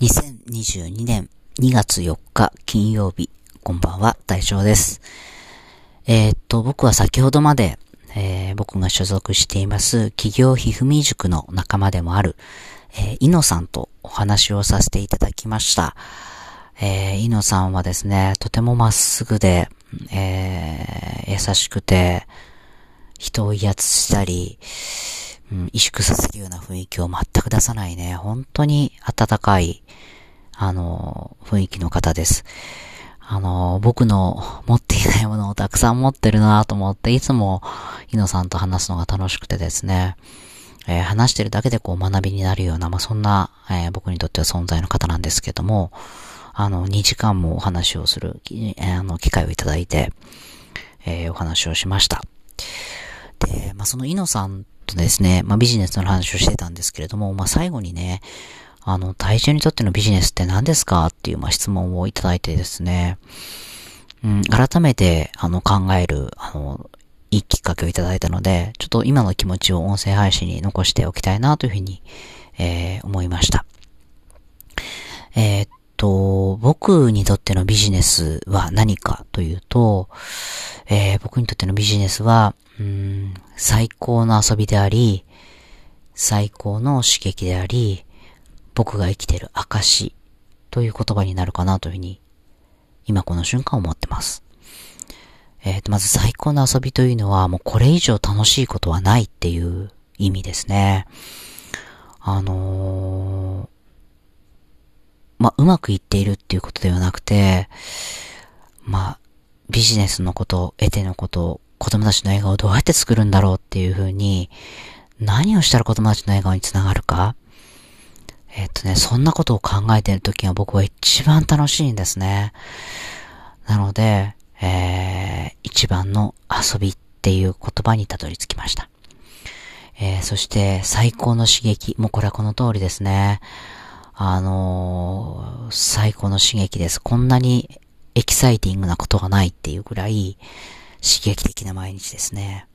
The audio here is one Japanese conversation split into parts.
2022年2月4日金曜日、こんばんは、大将です。えー、っと、僕は先ほどまで、えー、僕が所属しています企業ひふみ塾の仲間でもある、えー、イノさんとお話をさせていただきました。えー、イノさんはですね、とてもまっすぐで、えー、優しくて、人を威圧したり、うん、萎縮させるような雰囲気を全く出さないね、本当に温かい、あの、雰囲気の方です。あの、僕の持っていないものをたくさん持ってるなと思って、いつも、イノさんと話すのが楽しくてですね、えー、話してるだけでこう学びになるような、まあ、そんな、えー、僕にとっては存在の方なんですけども、あの、2時間もお話をする、えー、あの、機会をいただいて、えお話をしました。で、まあ、そのイノさんとですね、まあ、ビジネスの話をしてたんですけれども、まあ、最後にね、あの、体重にとってのビジネスって何ですかっていう、まあ、質問をいただいてですね、うん、改めて、あの、考える、あの、いいきっかけをいただいたので、ちょっと今の気持ちを音声配信に残しておきたいなというふうに、えー、思いました。えー、っと、僕にとってのビジネスは何かというと、えー、僕にとってのビジネスは、うん、最高の遊びであり、最高の刺激であり、僕が生きてる証という言葉になるかなというふうに、今この瞬間思ってます。えっ、ー、と、まず最高の遊びというのは、もうこれ以上楽しいことはないっていう意味ですね。あのー、まあ、うまくいっているっていうことではなくて、まあ、ビジネスのこと、得てのこと、子供たちの笑顔をどうやって作るんだろうっていうふうに、何をしたら子供たちの笑顔につながるかえっとね、そんなことを考えているときが僕は一番楽しいんですね。なので、えー、一番の遊びっていう言葉にたどり着きました。えー、そして最高の刺激。もうこれはこの通りですね。あのー、最高の刺激です。こんなにエキサイティングなことがないっていうぐらい刺激的な毎日ですね。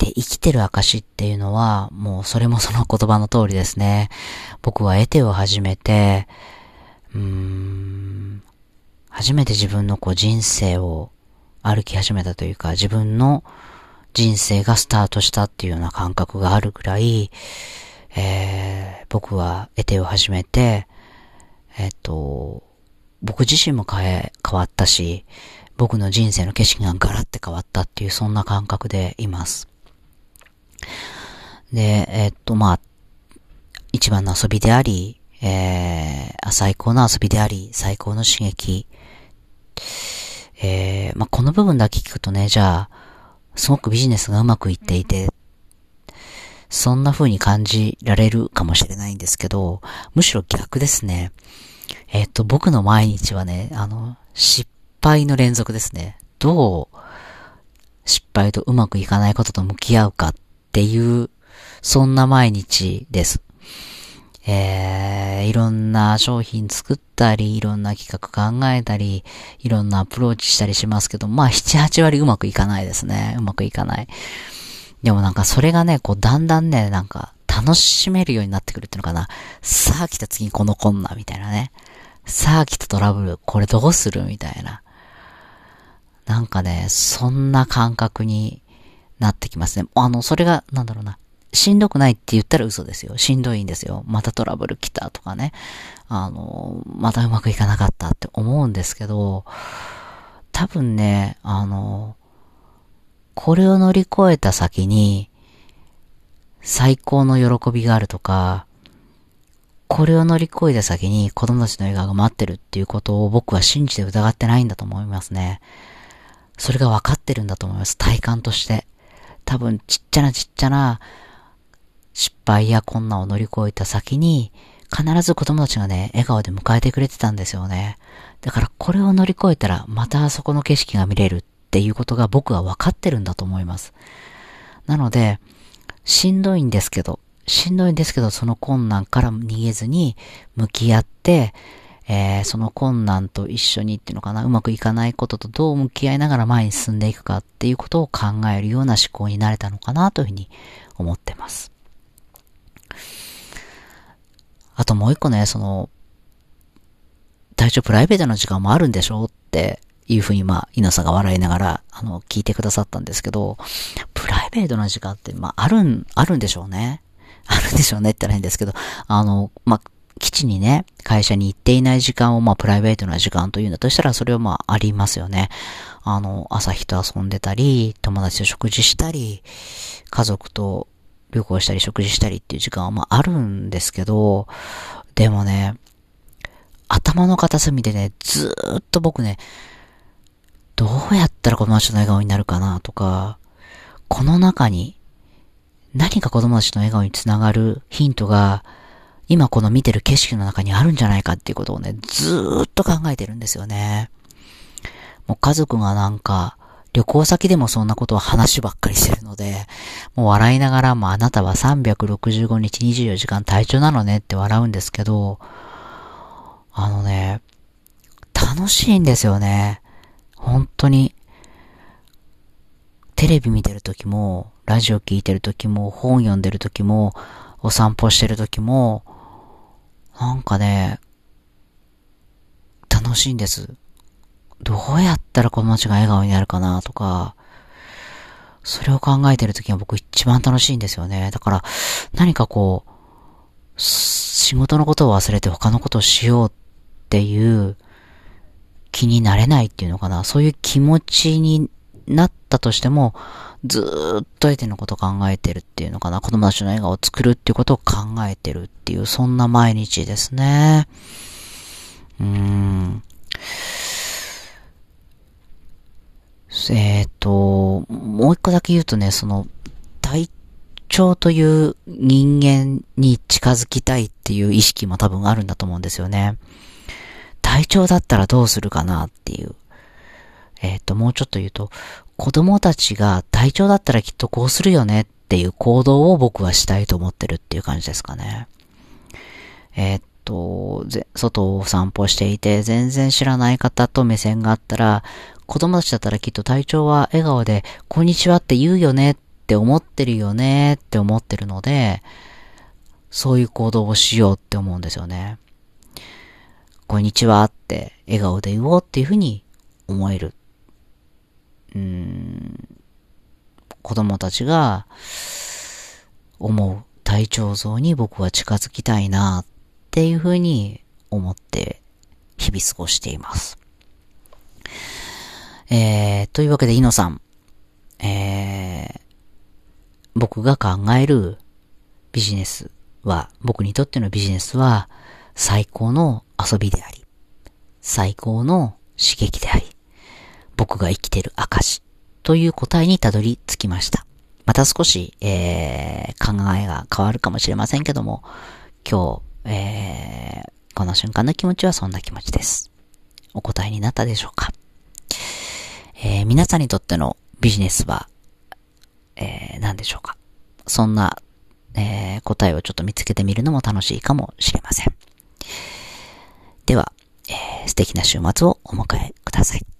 で、生きてる証っていうのは、もうそれもその言葉の通りですね。僕は得てを始めて、うーん、初めて自分のこう人生を歩き始めたというか、自分の人生がスタートしたっていうような感覚があるぐらい、えー、僕は得てを始めて、えっ、と、僕自身も変え、変わったし、僕の人生の景色がガラって変わったっていうそんな感覚でいます。で、えっと、まあ、一番の遊びであり、えー、最高の遊びであり、最高の刺激。えー、まあ、この部分だけ聞くとね、じゃあ、すごくビジネスがうまくいっていて、そんな風に感じられるかもしれないんですけど、むしろ逆ですね。えっ、と、僕の毎日はね、あの、失敗の連続ですね。どう失敗とうまくいかないことと向き合うかっていう、そんな毎日です。えー、いろんな商品作ったり、いろんな企画考えたり、いろんなアプローチしたりしますけど、まあ7、8割うまくいかないですね。うまくいかない。でもなんかそれがね、こうだんだんね、なんか楽しめるようになってくるっていうのかな。さあ来た次にこの困難みたいなね。さあ来たトラブル、これどうするみたいな。なんかね、そんな感覚になってきますね。あの、それが、なんだろうな。しんどくないって言ったら嘘ですよ。しんどいんですよ。またトラブル来たとかね。あの、またうまくいかなかったって思うんですけど、多分ね、あの、これを乗り越えた先に、最高の喜びがあるとか、これを乗り越えた先に子供たちの笑顔が待ってるっていうことを僕は信じて疑ってないんだと思いますね。それが分かってるんだと思います。体感として。多分ちっちゃなちっちゃな失敗や困難を乗り越えた先に、必ず子供たちがね、笑顔で迎えてくれてたんですよね。だからこれを乗り越えたら、またあそこの景色が見れるっていうことが僕は分かってるんだと思います。なので、しんどいんですけど、しんどいんですけど、その困難から逃げずに向き合って、えー、その困難と一緒にっていうのかな、うまくいかないこととどう向き合いながら前に進んでいくかっていうことを考えるような思考になれたのかなというふうに思ってます。あともう一個ね、その、体調プライベートの時間もあるんでしょ？っていうふうに、まあ、稲さんが笑いながら、あの、聞いてくださったんですけど、プライベートな時間って、まあ、あるん、あるんでしょうね。あるんでしょうねってないんですけど、あの、まあ、基地にね、会社に行っていない時間を、まあ、プライベートな時間というんだとしたら、それはまあ、ありますよね。あの、朝日と遊んでたり、友達と食事したり、家族と旅行したり食事したりっていう時間はまあ、あるんですけど、でもね、頭の片隅でね、ずーっと僕ね、どうやったら子供たちの笑顔になるかなとか、この中に何か子供たちの笑顔につながるヒントが今この見てる景色の中にあるんじゃないかっていうことをね、ずーっと考えてるんですよね。もう家族がなんか、旅行先でもそんなことを話ばっかりしてるので、もう笑いながらもあなたは365日24時間体調なのねって笑うんですけど、あのね、楽しいんですよね。本当に。テレビ見てる時も、ラジオ聞いてる時も、本読んでる時も、お散歩してる時も、なんかね、楽しいんです。どうやったらこの街が笑顔になるかなとか、それを考えてるときは僕一番楽しいんですよね。だから、何かこう、仕事のことを忘れて他のことをしようっていう気になれないっていうのかな？そういう気持ちになったとしても、ずっと相手のことを考えてるっていうのかな？子供たちの笑顔を作るっていうことを考えてるっていう、そんな毎日ですね。うーん。えっ、ー、と、もう一個だけ言うとね、その、体調という人間に近づきたいっていう意識も多分あるんだと思うんですよね。体調だったらどうするかなっていう。えっ、ー、と、もうちょっと言うと、子供たちが体調だったらきっとこうするよねっていう行動を僕はしたいと思ってるっていう感じですかね。えっ、ー、と、外を散歩していて全然知らない方と目線があったら、子供たちだったらきっと体調は笑顔で、こんにちはって言うよねって思ってるよねって思ってるので、そういう行動をしようって思うんですよね。こんにちはって笑顔で言おうっていうふうに思える。うん、子供たちが思う体調像に僕は近づきたいなっていうふうに思って日々過ごしています。えー、というわけで、イノさん、えー、僕が考えるビジネスは、僕にとってのビジネスは、最高の遊びであり、最高の刺激であり、僕が生きてる証という答えにたどり着きました。また少し、えー、考えが変わるかもしれませんけども、今日、えー、この瞬間の気持ちはそんな気持ちです。お答えになったでしょうか？えー、皆さんにとってのビジネスは、えー、何でしょうか？そんな、えー、答えをちょっと見つけてみるのも楽しいかもしれません。では、えー、素敵な週末をお迎えください。